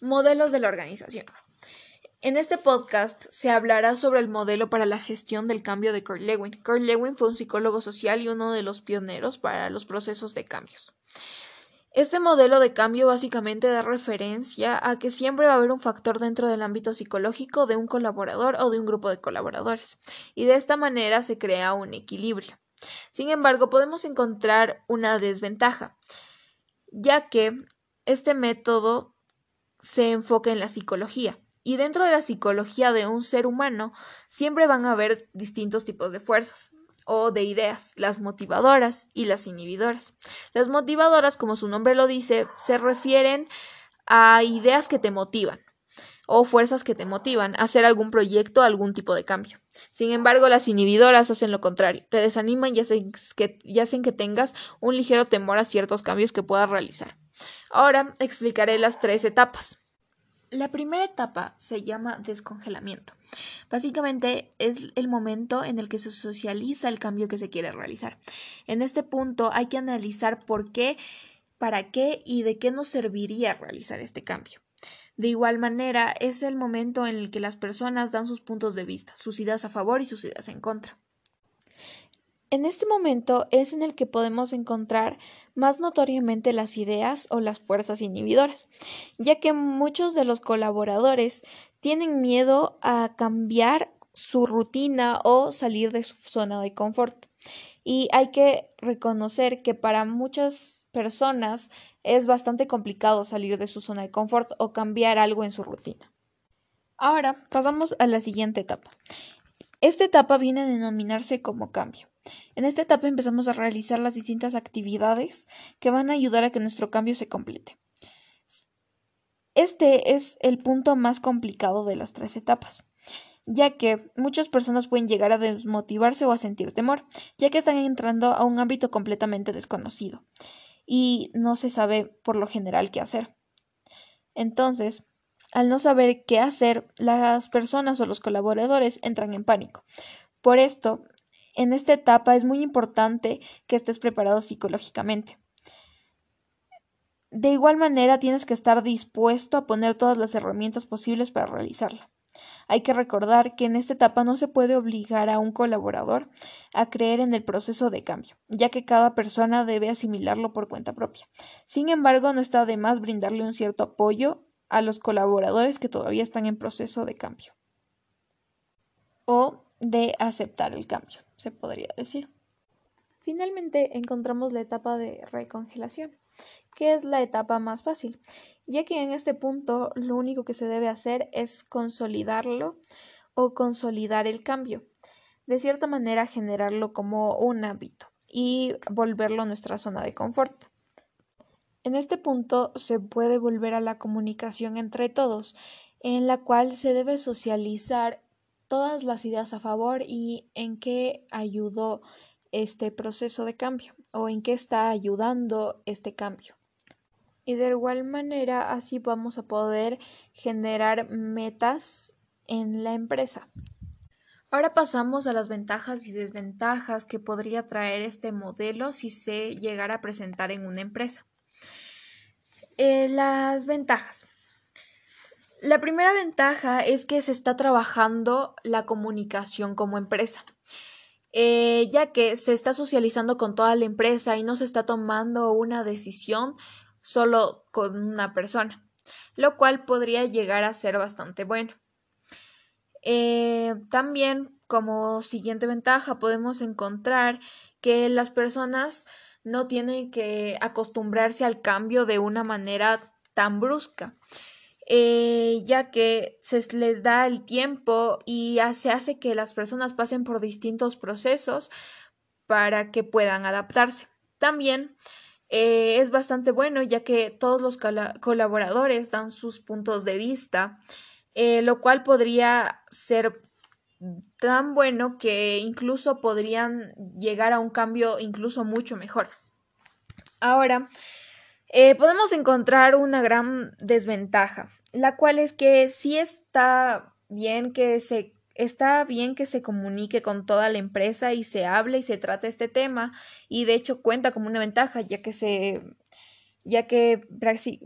Modelos de la organización. En este podcast se hablará sobre el modelo para la gestión del cambio de Kurt Lewin. Kurt Lewin fue un psicólogo social y uno de los pioneros para los procesos de cambios. Este modelo de cambio básicamente da referencia a que siempre va a haber un factor dentro del ámbito psicológico de un colaborador o de un grupo de colaboradores, y de esta manera se crea un equilibrio. Sin embargo, podemos encontrar una desventaja, ya que este método se enfoca en la psicología. Y dentro de la psicología de un ser humano siempre van a haber distintos tipos de fuerzas o de ideas, las motivadoras y las inhibidoras. Las motivadoras, como su nombre lo dice, se refieren a ideas que te motivan o fuerzas que te motivan a hacer algún proyecto, algún tipo de cambio. Sin embargo, las inhibidoras hacen lo contrario, te desaniman y hacen que, y hacen que tengas un ligero temor a ciertos cambios que puedas realizar. Ahora explicaré las tres etapas. La primera etapa se llama descongelamiento. Básicamente es el momento en el que se socializa el cambio que se quiere realizar. En este punto hay que analizar por qué, para qué y de qué nos serviría realizar este cambio. De igual manera, es el momento en el que las personas dan sus puntos de vista, sus ideas a favor y sus ideas en contra. En este momento es en el que podemos encontrar más notoriamente las ideas o las fuerzas inhibidoras, ya que muchos de los colaboradores tienen miedo a cambiar su rutina o salir de su zona de confort. Y hay que reconocer que para muchas personas es bastante complicado salir de su zona de confort o cambiar algo en su rutina. Ahora pasamos a la siguiente etapa. Esta etapa viene a denominarse como cambio. En esta etapa empezamos a realizar las distintas actividades que van a ayudar a que nuestro cambio se complete. Este es el punto más complicado de las tres etapas, ya que muchas personas pueden llegar a desmotivarse o a sentir temor, ya que están entrando a un ámbito completamente desconocido y no se sabe por lo general qué hacer. Entonces, al no saber qué hacer, las personas o los colaboradores entran en pánico. Por esto, en esta etapa es muy importante que estés preparado psicológicamente. De igual manera, tienes que estar dispuesto a poner todas las herramientas posibles para realizarla. Hay que recordar que en esta etapa no se puede obligar a un colaborador a creer en el proceso de cambio, ya que cada persona debe asimilarlo por cuenta propia. Sin embargo, no está de más brindarle un cierto apoyo a los colaboradores que todavía están en proceso de cambio. O de aceptar el cambio, se podría decir. Finalmente encontramos la etapa de recongelación, que es la etapa más fácil, ya que en este punto lo único que se debe hacer es consolidarlo o consolidar el cambio, de cierta manera generarlo como un hábito y volverlo a nuestra zona de confort. En este punto se puede volver a la comunicación entre todos, en la cual se debe socializar todas las ideas a favor y en qué ayudó este proceso de cambio o en qué está ayudando este cambio. Y de igual manera así vamos a poder generar metas en la empresa. Ahora pasamos a las ventajas y desventajas que podría traer este modelo si se llegara a presentar en una empresa. Eh, las ventajas. La primera ventaja es que se está trabajando la comunicación como empresa, eh, ya que se está socializando con toda la empresa y no se está tomando una decisión solo con una persona, lo cual podría llegar a ser bastante bueno. Eh, también, como siguiente ventaja, podemos encontrar que las personas no tienen que acostumbrarse al cambio de una manera tan brusca. Eh, ya que se les da el tiempo y se hace que las personas pasen por distintos procesos para que puedan adaptarse. También eh, es bastante bueno ya que todos los colaboradores dan sus puntos de vista, eh, lo cual podría ser tan bueno que incluso podrían llegar a un cambio incluso mucho mejor. Ahora, eh, podemos encontrar una gran desventaja, la cual es que sí está bien que se está bien que se comunique con toda la empresa y se hable y se trate este tema y de hecho cuenta como una ventaja ya que ya que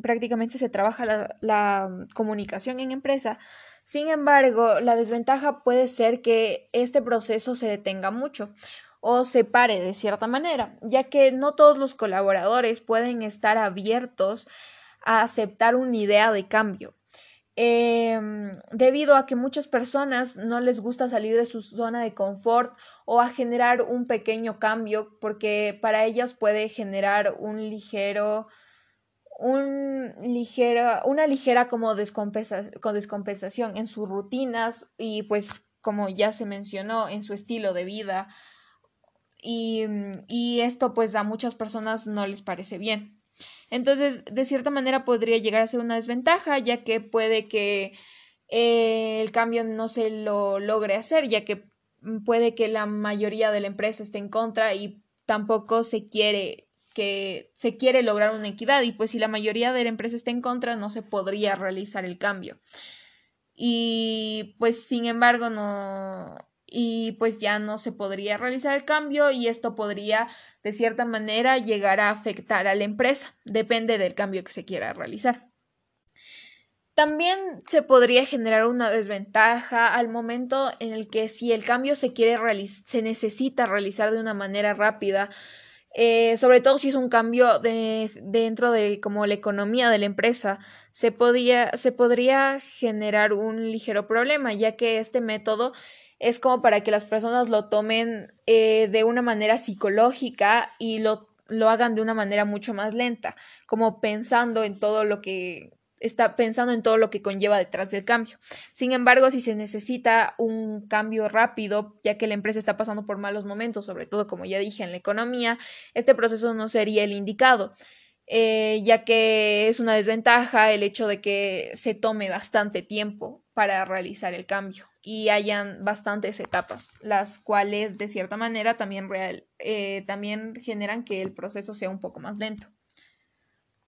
prácticamente se trabaja la comunicación en empresa. Sin embargo, la desventaja puede ser que este proceso se detenga mucho o se pare de cierta manera, ya que no todos los colaboradores pueden estar abiertos a aceptar una idea de cambio. Em, debido a que muchas personas no les gusta salir de su zona de confort o a generar un pequeño cambio porque para ellas puede generar un ligero un ligera, una ligera como descompensación en sus rutinas y pues como ya se mencionó en su estilo de vida y, y esto pues a muchas personas no les parece bien. Entonces, de cierta manera podría llegar a ser una desventaja, ya que puede que eh, el cambio no se lo logre hacer, ya que puede que la mayoría de la empresa esté en contra y tampoco se quiere que se quiere lograr una equidad y pues si la mayoría de la empresa está en contra no se podría realizar el cambio. Y pues sin embargo no y pues ya no se podría realizar el cambio y esto podría de cierta manera llegar a afectar a la empresa. Depende del cambio que se quiera realizar. También se podría generar una desventaja al momento en el que si el cambio se quiere se necesita realizar de una manera rápida, eh, sobre todo si es un cambio de, dentro de como la economía de la empresa, se, podía, se podría generar un ligero problema, ya que este método es como para que las personas lo tomen eh, de una manera psicológica y lo, lo hagan de una manera mucho más lenta, como pensando en todo lo que está pensando en todo lo que conlleva detrás del cambio. Sin embargo, si se necesita un cambio rápido, ya que la empresa está pasando por malos momentos, sobre todo como ya dije en la economía, este proceso no sería el indicado. Eh, ya que es una desventaja el hecho de que se tome bastante tiempo para realizar el cambio y hayan bastantes etapas, las cuales de cierta manera también, real, eh, también generan que el proceso sea un poco más lento.